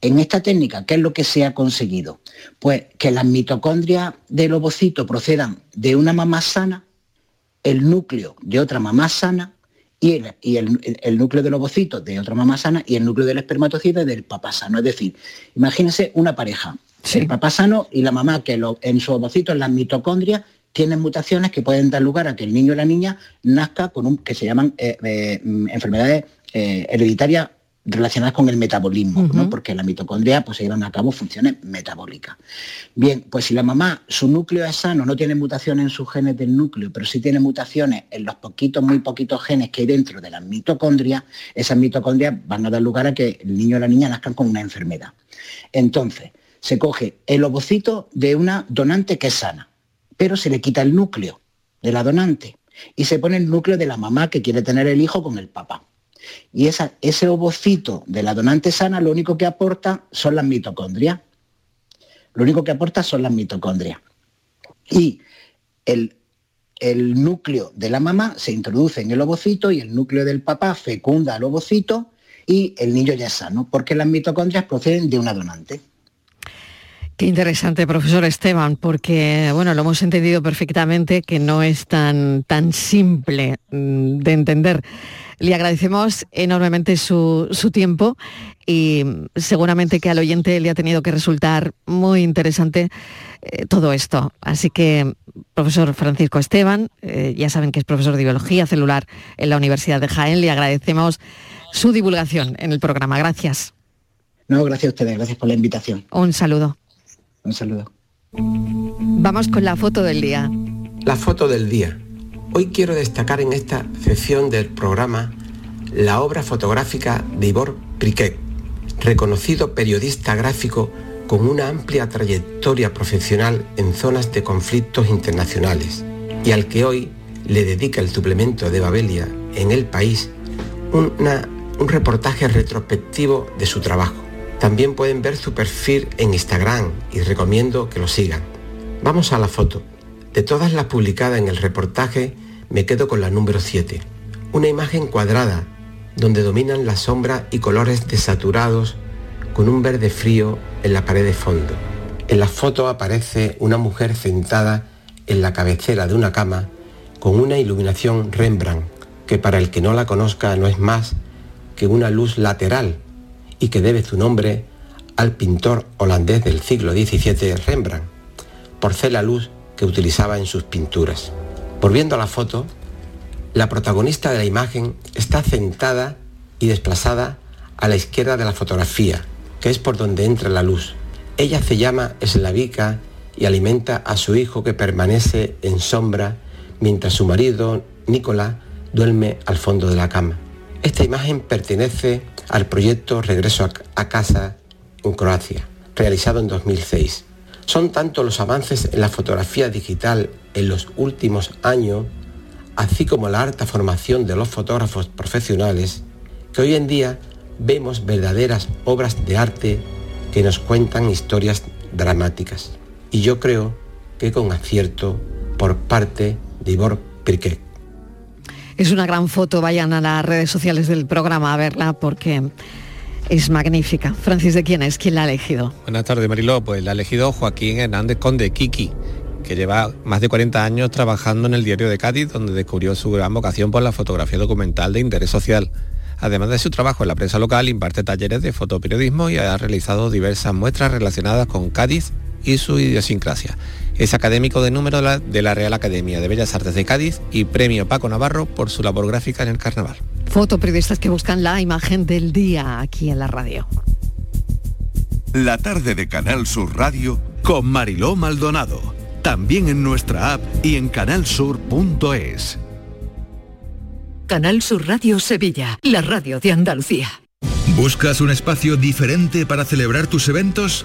[SPEAKER 12] En esta técnica, ¿qué es lo que se ha conseguido? Pues que las mitocondrias del ovocito procedan de una mamá sana, el núcleo de otra mamá sana y, el, núcleo del ovocito de otra mamá sana y el núcleo del espermatozoide del papá sano. Es decir, imagínense una pareja, el papá sano y la mamá que en su ovocito, en las mitocondrias, tienen mutaciones que pueden dar lugar a que el niño o la niña nazca con un que se llaman eh, eh, enfermedades eh, hereditarias relacionadas con el metabolismo, porque la mitocondria pues, se llevan a cabo funciones metabólicas. Bien, pues si la mamá, su núcleo es sano, no tiene mutaciones en sus genes del núcleo, pero sí tiene mutaciones en los poquitos, muy poquitos genes que hay dentro de las mitocondrias, esas mitocondrias van a dar lugar a que el niño o la niña nazcan con una enfermedad. Entonces, se coge el ovocito de una donante que es sana, pero se le quita el núcleo de la donante y se pone el núcleo de la mamá que quiere tener el hijo con el papá. Y ese ovocito de la donante sana lo único que aporta son las mitocondrias. Lo único que aporta son las mitocondrias. Y el, el núcleo de la mamá se introduce en el ovocito y el núcleo del papá fecunda al ovocito y el niño ya es sano, porque las mitocondrias proceden de una donante.
[SPEAKER 1] Qué interesante, profesor Esteban, porque bueno, lo hemos entendido perfectamente que no es tan, tan simple mm, de entender. Le agradecemos enormemente su, tiempo y seguramente que al oyente le ha tenido que resultar muy interesante eh, todo esto. Así que, profesor Francisco Esteban, eh, ya saben que es profesor de biología celular en la Universidad de Jaén, le agradecemos su divulgación en el programa. Gracias.
[SPEAKER 12] No, gracias a ustedes, gracias por la invitación.
[SPEAKER 1] Un saludo.
[SPEAKER 12] Un saludo.
[SPEAKER 1] Vamos con la foto del día.
[SPEAKER 13] La foto del día. Hoy quiero destacar en esta sección del programa la obra fotográfica de Ivor Priquet, reconocido periodista gráfico con una amplia trayectoria profesional en zonas de conflictos internacionales y al que hoy le dedica el suplemento de Babelia en el país un reportaje retrospectivo de su trabajo. También pueden ver su perfil en Instagram y recomiendo que lo sigan. Vamos a la foto. De todas las publicadas en el reportaje, me quedo con la número 7. Una imagen cuadrada, donde dominan la sombra y colores desaturados, con un verde frío en la pared de fondo. En la foto aparece una mujer sentada en la cabecera de una cama con una iluminación Rembrandt, que para el que no la conozca no es más que una luz lateral y que debe su nombre al pintor holandés del siglo XVII Rembrandt, por ser la luz que utilizaba en sus pinturas. Volviendo a la foto, la protagonista de la imagen está sentada y desplazada a la izquierda de la fotografía, que es por donde entra la luz. Ella se llama Slavica y alimenta a su hijo que permanece en sombra mientras su marido, Nicolás, duerme al fondo de la cama. Esta imagen pertenece al proyecto Regreso a casa en Croacia, realizado en 2006. Son tanto los avances en la fotografía digital en los últimos años, así como la alta formación de los fotógrafos profesionales, que hoy en día vemos verdaderas obras de arte que nos cuentan historias dramáticas. Y yo creo que con acierto por parte de Ivor Pirquet.
[SPEAKER 1] Es una gran foto, vayan a las redes sociales del programa a verla porque es magnífica. Francis, ¿de quién es? ¿Quién la ha elegido?
[SPEAKER 14] Buenas tardes, Mariló. Pues la ha elegido Joaquín Hernández Conde, Kiki, que lleva más de 40 años trabajando en el diario de Cádiz, donde descubrió su gran vocación por la fotografía documental de interés social. Además de su trabajo en la prensa local, imparte talleres de fotoperiodismo y ha realizado diversas muestras relacionadas con Cádiz y su idiosincrasia. Es académico de número de la Real Academia de Bellas Artes de Cádiz y premio Paco Navarro por su labor gráfica en el carnaval.
[SPEAKER 1] Fotoperiodistas que buscan la imagen del día aquí en la radio.
[SPEAKER 10] La tarde de Canal Sur Radio con Mariló Maldonado. También en nuestra app y en canalsur.es.
[SPEAKER 11] Canal Sur Radio Sevilla, la radio de Andalucía.
[SPEAKER 15] ¿Buscas un espacio diferente para celebrar tus eventos?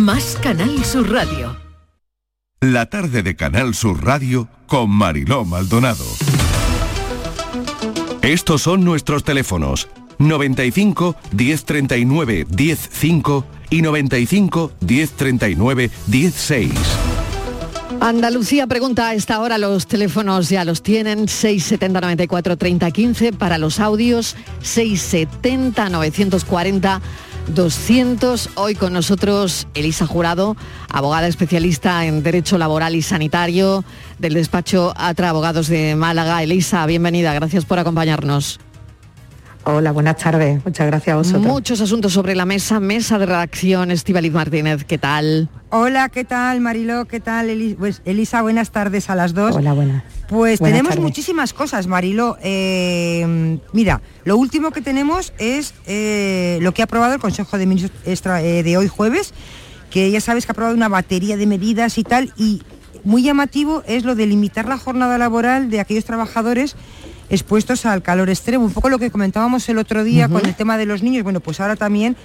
[SPEAKER 11] Más Canal Sur Radio.
[SPEAKER 10] La tarde de Canal Sur Radio con Mariló Maldonado. Estos son nuestros teléfonos 95 1039 105 y 95 1039 16.
[SPEAKER 1] Andalucía pregunta a esta hora, los teléfonos ya los tienen, 670 94 30 15, para los audios 670 940 200. Hoy con nosotros Elisa Jurado, abogada especialista en Derecho Laboral y Sanitario del despacho Atra Abogados de Málaga. Elisa, bienvenida, gracias por acompañarnos.
[SPEAKER 16] Hola, buenas tardes. Muchas gracias a vosotros.
[SPEAKER 1] Muchos asuntos sobre la mesa, mesa de redacción, Estivaliz Martínez, ¿qué tal?
[SPEAKER 17] Hola, ¿qué tal Mariló? ¿Qué tal Eli- pues, Elisa? Buenas tardes a las dos.
[SPEAKER 16] Hola, buenas.
[SPEAKER 17] Pues
[SPEAKER 16] Buenas
[SPEAKER 17] tenemos muchísimas cosas, Mariló. Eh, mira, lo último que tenemos es eh, lo que ha aprobado el Consejo de Ministros extra, eh, de hoy jueves, que ya sabes que ha aprobado una batería de medidas y tal, y muy llamativo es lo de limitar la jornada laboral de aquellos trabajadores expuestos al calor extremo. Un poco lo que comentábamos el otro día con el tema de los niños, bueno, pues ahora también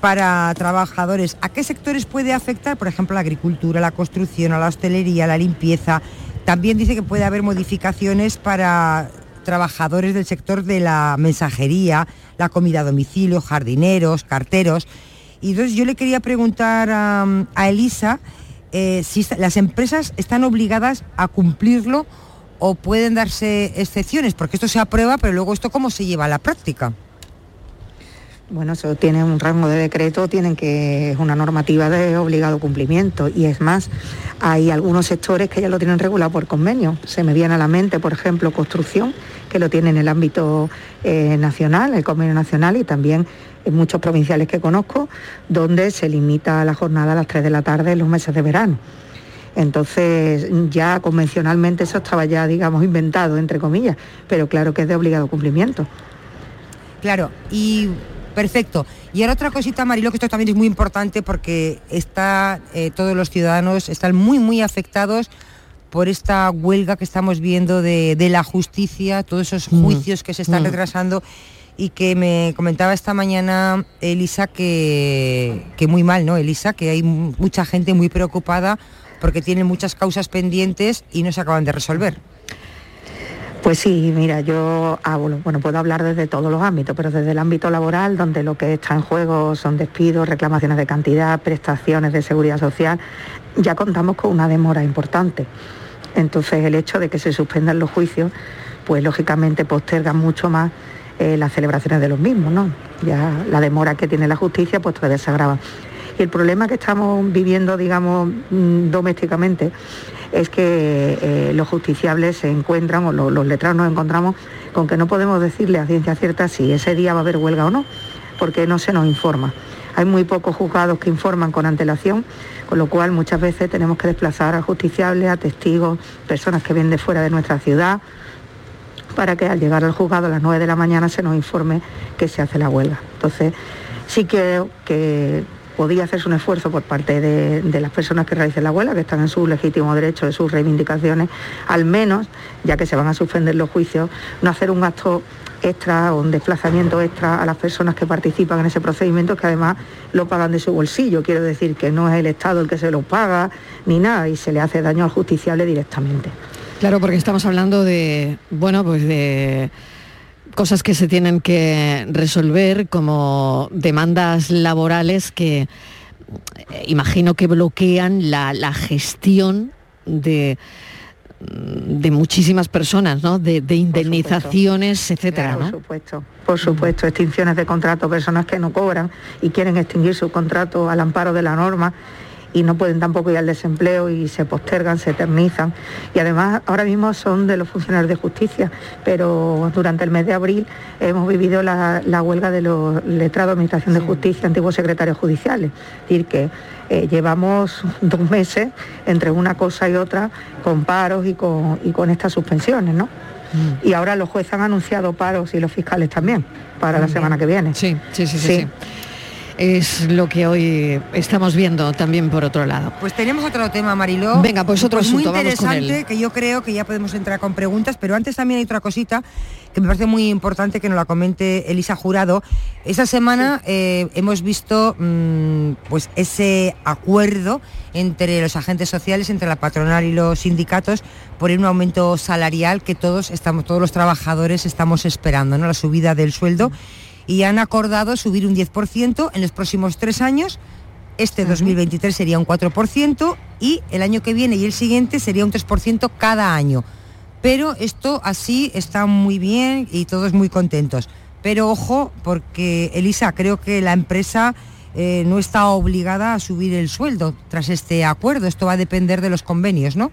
[SPEAKER 17] para trabajadores. ¿A qué sectores puede afectar? Por ejemplo, la agricultura, la construcción, a la hostelería, la limpieza. También dice que puede haber modificaciones para trabajadores del sector de la mensajería, la comida a domicilio, jardineros, carteros. Y entonces yo le quería preguntar a, Elisa eh, si las empresas están obligadas a cumplirlo o pueden darse excepciones, porque esto se aprueba, pero luego esto cómo se lleva a la práctica.
[SPEAKER 16] Bueno, eso tiene un rango de decreto, tienen que es una normativa de obligado cumplimiento y es más, hay algunos sectores que ya lo tienen regulado por convenio. Se me viene a la mente, por ejemplo, construcción, que lo tiene en el ámbito eh, nacional, el convenio nacional y también en muchos provinciales que conozco, donde se limita la jornada a las 3 de la tarde en los meses de verano. Entonces, ya convencionalmente eso estaba ya, digamos, inventado, entre comillas, pero claro que es de obligado cumplimiento.
[SPEAKER 17] Claro, y perfecto. Y ahora otra cosita, Marilo, que esto también es muy importante porque está, eh, todos los ciudadanos están muy, muy afectados por esta huelga que estamos viendo de, de la justicia, todos esos
[SPEAKER 16] Mm.
[SPEAKER 17] juicios que se están
[SPEAKER 16] Mm.
[SPEAKER 17] retrasando y que me comentaba esta mañana Elisa que, que muy mal, ¿no, Elisa? Que hay mu- mucha gente muy preocupada porque tienen muchas causas pendientes y no se acaban de resolver.
[SPEAKER 16] Pues sí, mira, yo hablo, bueno, puedo hablar desde todos los ámbitos, pero desde el ámbito laboral, donde lo que está en juego son despidos, reclamaciones de cantidad, prestaciones de seguridad social, ya contamos con una demora importante. Entonces el hecho de que se suspendan los juicios, pues lógicamente posterga mucho más eh, las celebraciones de los mismos, ¿no? Ya la demora que tiene la justicia, pues todavía se agrava. Y el problema que estamos viviendo, digamos, mm, domésticamente, es que eh, los justiciables se encuentran, o los, letrados nos encontramos, con que no podemos decirle a ciencia cierta si ese día va a haber huelga o no, porque no se nos informa. Hay muy pocos juzgados que informan con antelación, con lo cual muchas veces tenemos que desplazar a justiciables, a testigos, personas que vienen de fuera de nuestra ciudad, para que al llegar al juzgado a las 9 de la mañana se nos informe que se hace la huelga. Entonces, sí creo que podía hacerse un esfuerzo por parte de, las personas que realicen la huelga, que están en su legítimo derecho de sus reivindicaciones, al menos, ya que se van a suspender los juicios, no hacer un acto extra o un desplazamiento extra a las personas que participan en ese procedimiento, que además lo pagan de su bolsillo. Quiero decir que no es el Estado el que se lo paga ni nada y se le hace daño al justiciable directamente.
[SPEAKER 1] Claro, porque estamos hablando de, bueno, pues de cosas que se tienen que resolver como demandas laborales que eh, imagino que bloquean la, la gestión de, de muchísimas personas, ¿no? De, de indemnizaciones, etcétera,
[SPEAKER 16] Claro,
[SPEAKER 1] ¿no?
[SPEAKER 16] Por supuesto, por supuesto, extinciones de contrato, personas que no cobran y quieren extinguir su contrato al amparo de la norma y no pueden tampoco ir al desempleo y se postergan, se eternizan. Y además ahora mismo son de los funcionarios de justicia, pero durante el mes de abril hemos vivido la, la huelga de los letrados de Administración de Justicia, antiguos secretarios judiciales. Es decir, que eh, llevamos dos meses entre una cosa y otra con paros y con, y con estas suspensiones, ¿no? Y ahora los jueces han anunciado paros y los fiscales también para la semana que viene.
[SPEAKER 1] Sí, sí, sí, sí. sí. Es lo que hoy estamos viendo también por otro lado.
[SPEAKER 17] Pues tenemos otro tema, Mariló.
[SPEAKER 1] Venga, pues otro asunto,
[SPEAKER 17] muy
[SPEAKER 1] vamos con él.
[SPEAKER 17] interesante que yo creo que ya podemos entrar con preguntas, pero antes también hay otra cosita que me parece muy importante que nos la comente Elisa Jurado. Esta semana eh, hemos visto mm, pues ese acuerdo entre los agentes sociales, entre la patronal y los sindicatos por un aumento salarial que todos estamos, todos los trabajadores estamos esperando, ¿no? La subida del sueldo y han acordado subir un 10% en los próximos tres años. Este 2023 sería un 4% y el año que viene y el siguiente sería un 3% cada año. Pero esto así está muy bien y todos muy contentos. Pero ojo, porque Elisa, creo que la empresa eh, no está obligada a subir el sueldo tras este acuerdo. Esto va a depender de los convenios, ¿no?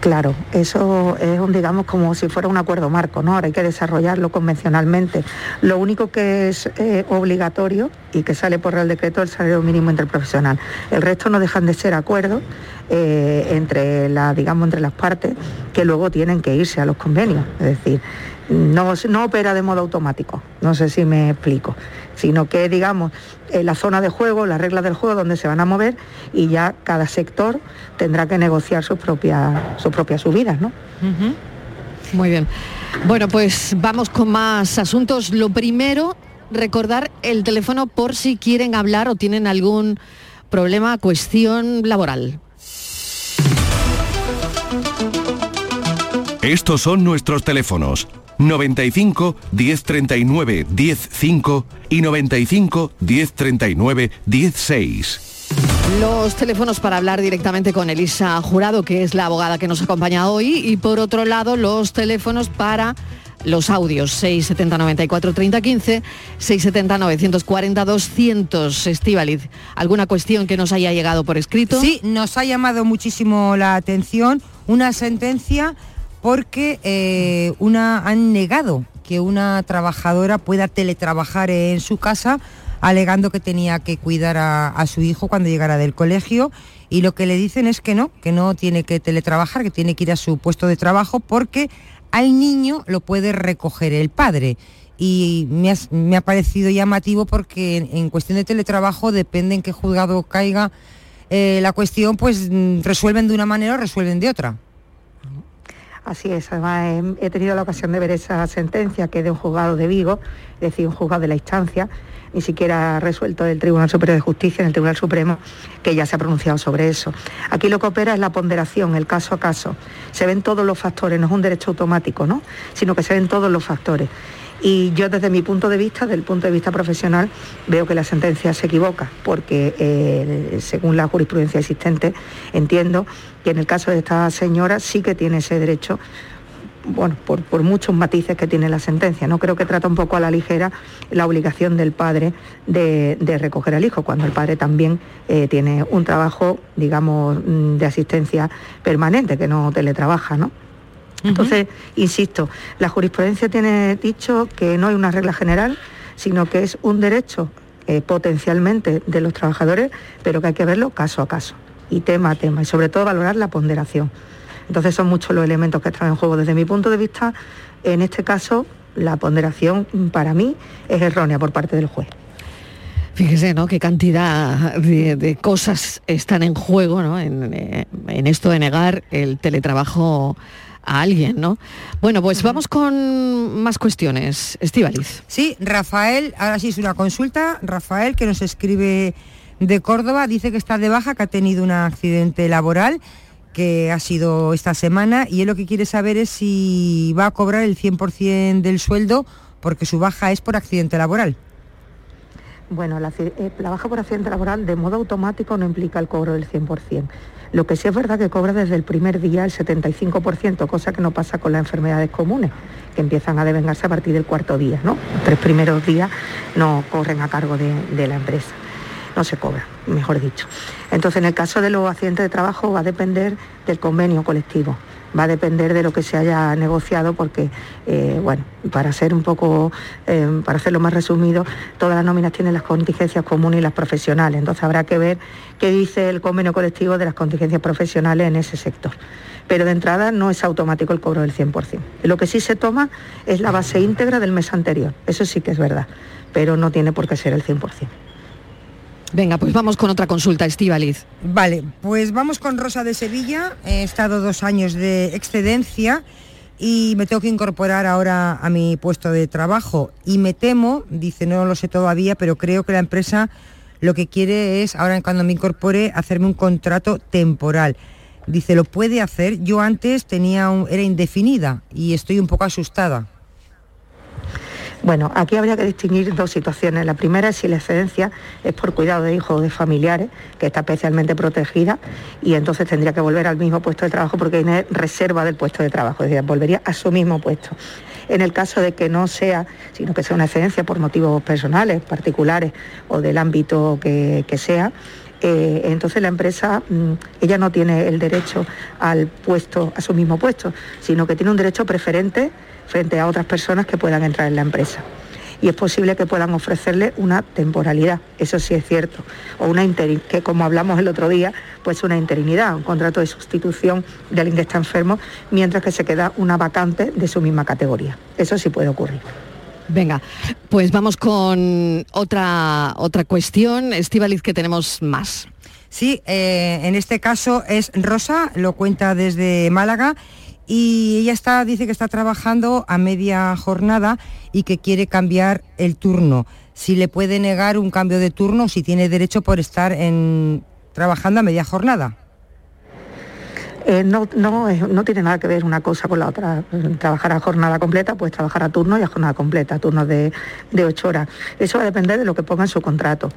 [SPEAKER 16] Claro, eso es un, digamos, como si fuera un acuerdo marco, ¿no? Ahora hay que desarrollarlo convencionalmente. Lo único que es eh, obligatorio y que sale por Real Decreto es el salario mínimo interprofesional. El resto no dejan de ser acuerdos eh, entre, la, digamos, entre las partes que luego tienen que irse a los convenios. Es decir, no, no opera de modo automático, no sé si me explico, sino que, digamos, en la zona de juego, las reglas del juego donde se van a mover y ya cada sector tendrá que negociar sus propias, sus propias subidas, ¿no?
[SPEAKER 1] Muy bien. Bueno, pues vamos con más asuntos. Lo primero, recordar el teléfono por si quieren hablar o tienen algún problema, cuestión laboral.
[SPEAKER 10] Estos son nuestros teléfonos 95 1039 105 y 95 1039 16.
[SPEAKER 1] Los teléfonos para hablar directamente con Elisa Jurado, que es la abogada que nos acompaña hoy, y por otro lado los teléfonos para los audios 670 94 30 15, 670 940 200. Estivaliz, ¿alguna cuestión que nos haya llegado por escrito?
[SPEAKER 17] Sí, nos ha llamado muchísimo la atención una sentencia porque eh, una han negado que una trabajadora pueda teletrabajar en su casa alegando que tenía que cuidar a, su hijo cuando llegara del colegio y lo que le dicen es que no, que no tiene que teletrabajar, que tiene que ir a su puesto de trabajo porque al niño lo puede recoger el padre. Y me ha, me ha parecido llamativo porque en, cuestión de teletrabajo depende en qué juzgado caiga eh, la cuestión, pues resuelven de una manera o resuelven de otra.
[SPEAKER 16] Así es, además he, tenido la ocasión de ver esa sentencia que es de un juzgado de Vigo, es decir, un juzgado de la instancia, ni siquiera resuelto el Tribunal Superior de Justicia, en el Tribunal Supremo, que ya se ha pronunciado sobre eso. Aquí lo que opera es la ponderación, el caso a caso. Se ven todos los factores, no es un derecho automático, ¿no? Sino que se ven todos los factores. Y yo desde mi punto de vista, desde el punto de vista profesional, veo que la sentencia se equivoca, porque eh, según la jurisprudencia existente, entiendo que en el caso de esta señora sí que tiene ese derecho bueno, por, por, muchos matices que tiene la sentencia. No creo que trata un poco a la ligera la obligación del padre de, de recoger al hijo, cuando el padre también eh, tiene un trabajo, digamos, mm, de asistencia permanente, que no teletrabaja, ¿no? Entonces, insisto, la jurisprudencia tiene dicho que no hay una regla general, sino que es un derecho eh, potencialmente de los trabajadores, pero que hay que verlo caso a caso y tema a tema, y sobre todo valorar la ponderación. Entonces son muchos los elementos que están en juego. Desde mi punto de vista, en este caso, la ponderación para mí es errónea por parte del juez.
[SPEAKER 1] Fíjese, ¿no? Qué cantidad de, de cosas están en juego, ¿no? En, eh, en, esto de negar el teletrabajo a alguien, ¿no? Bueno, pues vamos con más cuestiones. Estivaliz.
[SPEAKER 17] Sí, Rafael, ahora sí es una consulta. Rafael, que nos escribe de Córdoba, dice que está de baja, que ha tenido un accidente laboral que ha sido esta semana y él lo que quiere saber es si va a cobrar el 100% del sueldo porque su baja es por accidente laboral.
[SPEAKER 16] Bueno, la, eh, la, baja por accidente laboral de modo automático no implica el cobro del 100%. Lo que sí es verdad que cobra desde el primer día el 75%, cosa que no pasa con las enfermedades comunes, que empiezan a devengarse a partir del cuarto día. ¿no? Los tres primeros días no corren a cargo de, de la empresa no se cobra, mejor dicho. Entonces, en el caso de los accidentes de trabajo va a depender del convenio colectivo, va a depender de lo que se haya negociado, porque, eh, bueno, para ser un poco, eh, para hacerlo más resumido, todas las nóminas tienen las contingencias comunes y las profesionales, entonces habrá que ver qué dice el convenio colectivo de las contingencias profesionales en ese sector. Pero de entrada no es automático el cobro del 100%. Lo que sí se toma es la base íntegra del mes anterior, eso sí que es verdad, pero no tiene por qué ser el 100%.
[SPEAKER 1] Venga, pues vamos con otra consulta, Estivaliz.
[SPEAKER 17] Vale, pues vamos con Rosa de Sevilla. He estado dos años de excedencia y me tengo que incorporar ahora a mi puesto de trabajo. Y me temo, dice, no lo sé todavía, pero creo que la empresa lo que quiere es, ahora cuando me incorpore, hacerme un contrato temporal. Dice, ¿lo puede hacer? Yo antes tenía un, era indefinida y estoy un poco asustada.
[SPEAKER 16] Bueno, aquí habría que distinguir dos situaciones. La primera es si la excedencia es por cuidado de hijos o de familiares, que está especialmente protegida, y entonces tendría que volver al mismo puesto de trabajo porque hay reserva del puesto de trabajo, es decir, volvería a su mismo puesto. En el caso de que no sea, sino que sea una excedencia por motivos personales, particulares o del ámbito que, sea, eh, entonces la empresa, mmm, ella no tiene el derecho al puesto, a su mismo puesto, sino que tiene un derecho preferente frente a otras personas que puedan entrar en la empresa. Y es posible que puedan ofrecerle una temporalidad, eso sí es cierto, o una interin, que como hablamos el otro día, pues una interinidad, un contrato de sustitución de alguien que está enfermo, mientras que se queda una vacante de su misma categoría. Eso sí puede ocurrir.
[SPEAKER 1] Venga, pues vamos con otra, otra cuestión. Estivaliz, que tenemos más.
[SPEAKER 17] Sí, eh, en este caso es Rosa, lo cuenta desde Málaga y ella está, dice que está trabajando a media jornada y que quiere cambiar el turno. Si le puede negar un cambio de turno, si tiene derecho por estar en, trabajando a media jornada.
[SPEAKER 16] Eh, no, no, no, tiene nada que ver una cosa con la otra. Trabajar a jornada completa, pues trabajar a turno y a jornada completa, turnos de, de ocho horas. Eso va a depender de lo que ponga en su contrato.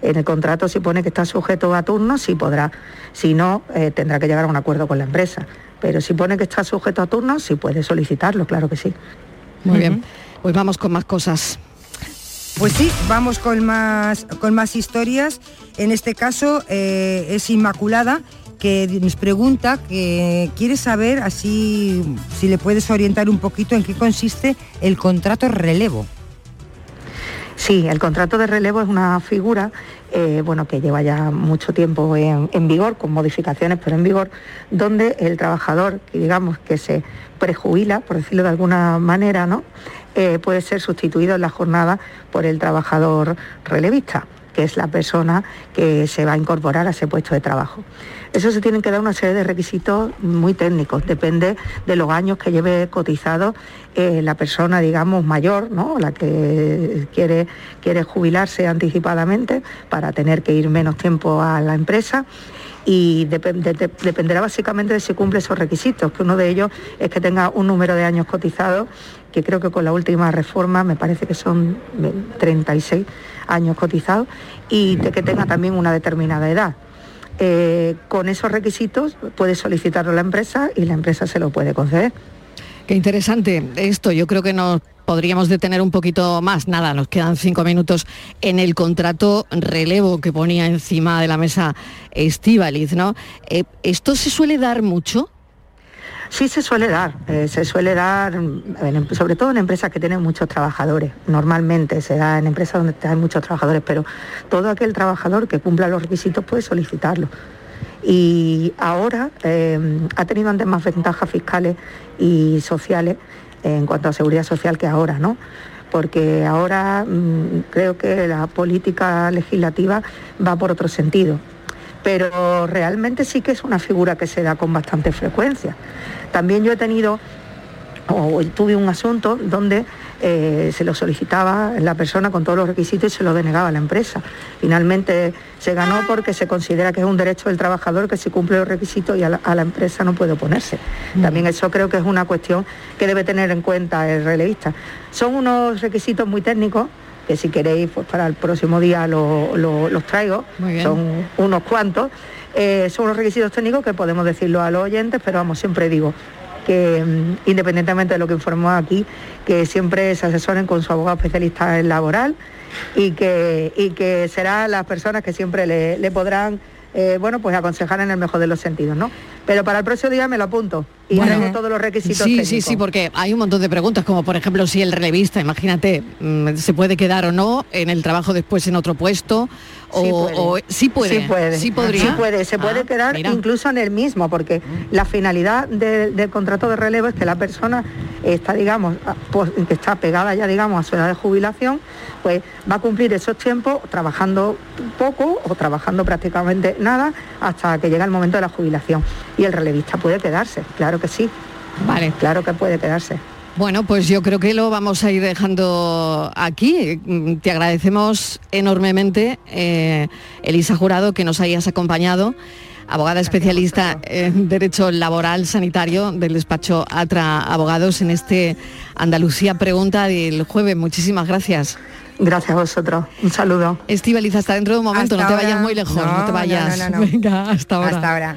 [SPEAKER 16] En el contrato si pone que está sujeto a turno, sí podrá. Si no, eh, tendrá que llegar a un acuerdo con la empresa. Pero si pone que está sujeto a turno, sí puede solicitarlo, claro que sí.
[SPEAKER 1] Muy uh -huh. bien, pues vamos con más cosas.
[SPEAKER 17] Pues sí, vamos con más, con más historias. En este caso eh, es Inmaculada que nos pregunta que quiere saber así si le puedes orientar un poquito en qué consiste el contrato relevo.
[SPEAKER 16] Sí, el contrato de relevo es una figura eh, bueno, que lleva ya mucho tiempo en, vigor, con modificaciones, pero en vigor, donde el trabajador, digamos, que se prejubila, por decirlo de alguna manera, ¿no? Eh, puede ser sustituido en la jornada por el trabajador relevista. que es la persona que se va a incorporar a ese puesto de trabajo. Eso se tienen que dar una serie de requisitos muy técnicos, depende de los años que lleve cotizado eh, la persona, digamos, mayor, ¿no? la que quiere, quiere jubilarse anticipadamente para tener que ir menos tiempo a la empresa y dependerá básicamente de si cumple esos requisitos, que uno de ellos es que tenga un número de años cotizados, que creo que con la última reforma me parece que son 36 años cotizados, y de que tenga también una determinada edad. Eh, con esos requisitos puede solicitarlo la empresa y la empresa se lo puede conceder.
[SPEAKER 1] Qué interesante esto. Yo creo que nos podríamos detener un poquito más. Nada, nos quedan cinco minutos en el contrato relevo que ponía encima de la mesa Estivaliz, ¿no? Eh, ¿Esto se suele dar mucho?
[SPEAKER 16] Sí se suele dar, eh, se suele dar sobre todo en empresas que tienen muchos trabajadores. Normalmente se da en empresas donde hay muchos trabajadores, pero todo aquel trabajador que cumpla los requisitos puede solicitarlo. Y ahora eh, ha tenido antes más ventajas fiscales y sociales en cuanto a seguridad social que ahora, ¿no? Porque ahora mm, creo que la política legislativa va por otro sentido pero realmente sí que es una figura que se da con bastante frecuencia. También yo he tenido o tuve un asunto donde eh, se lo solicitaba la persona con todos los requisitos y se lo denegaba la empresa. Finalmente se ganó porque se considera que es un derecho del trabajador que si cumple los requisitos y a la, empresa no puede oponerse. Mm. También eso creo que es una cuestión que debe tener en cuenta el relevista. Son unos requisitos muy técnicos que si queréis pues para el próximo día los traigo, son unos cuantos. Eh, son unos requisitos técnicos que podemos decirlo a los oyentes, pero vamos, siempre digo que mm, independientemente de lo que informó aquí, que siempre se asesoren con su abogado especialista en laboral y que, y que serán las personas que siempre le podrán eh, bueno, pues aconsejar en el mejor de los sentidos, ¿no? Pero para el próximo día me lo apunto y bueno, todos los requisitos.
[SPEAKER 1] Sí, sí, sí, porque hay un montón de preguntas, como por ejemplo si el relevista, imagínate, mm, se puede quedar o no en el trabajo después en otro puesto, o, sí puede.
[SPEAKER 16] Sí puede.
[SPEAKER 1] Sí podría.
[SPEAKER 16] Sí puede. Se puede ah, quedar incluso en el mismo, porque la finalidad del contrato de relevo es que la persona está, digamos, pues, que está pegada ya, digamos, a su edad de jubilación, pues va a cumplir esos tiempos trabajando poco o trabajando prácticamente nada hasta que llega el momento de la jubilación. Y el relevista puede quedarse, claro que sí. Vale. Claro que puede quedarse.
[SPEAKER 1] Bueno, pues yo creo que lo vamos a ir dejando aquí. Te agradecemos enormemente, eh, Elisa Jurado, que nos hayas acompañado, abogada especialista en Derecho Laboral Sanitario del despacho Atra Abogados en este Andalucía Pregunta del jueves. Muchísimas gracias.
[SPEAKER 16] Gracias a vosotros. Un saludo.
[SPEAKER 1] Estivaliz, hasta dentro de un momento, no te vayas muy lejos, no, te vayas. Venga, hasta ahora.
[SPEAKER 16] Hasta ahora.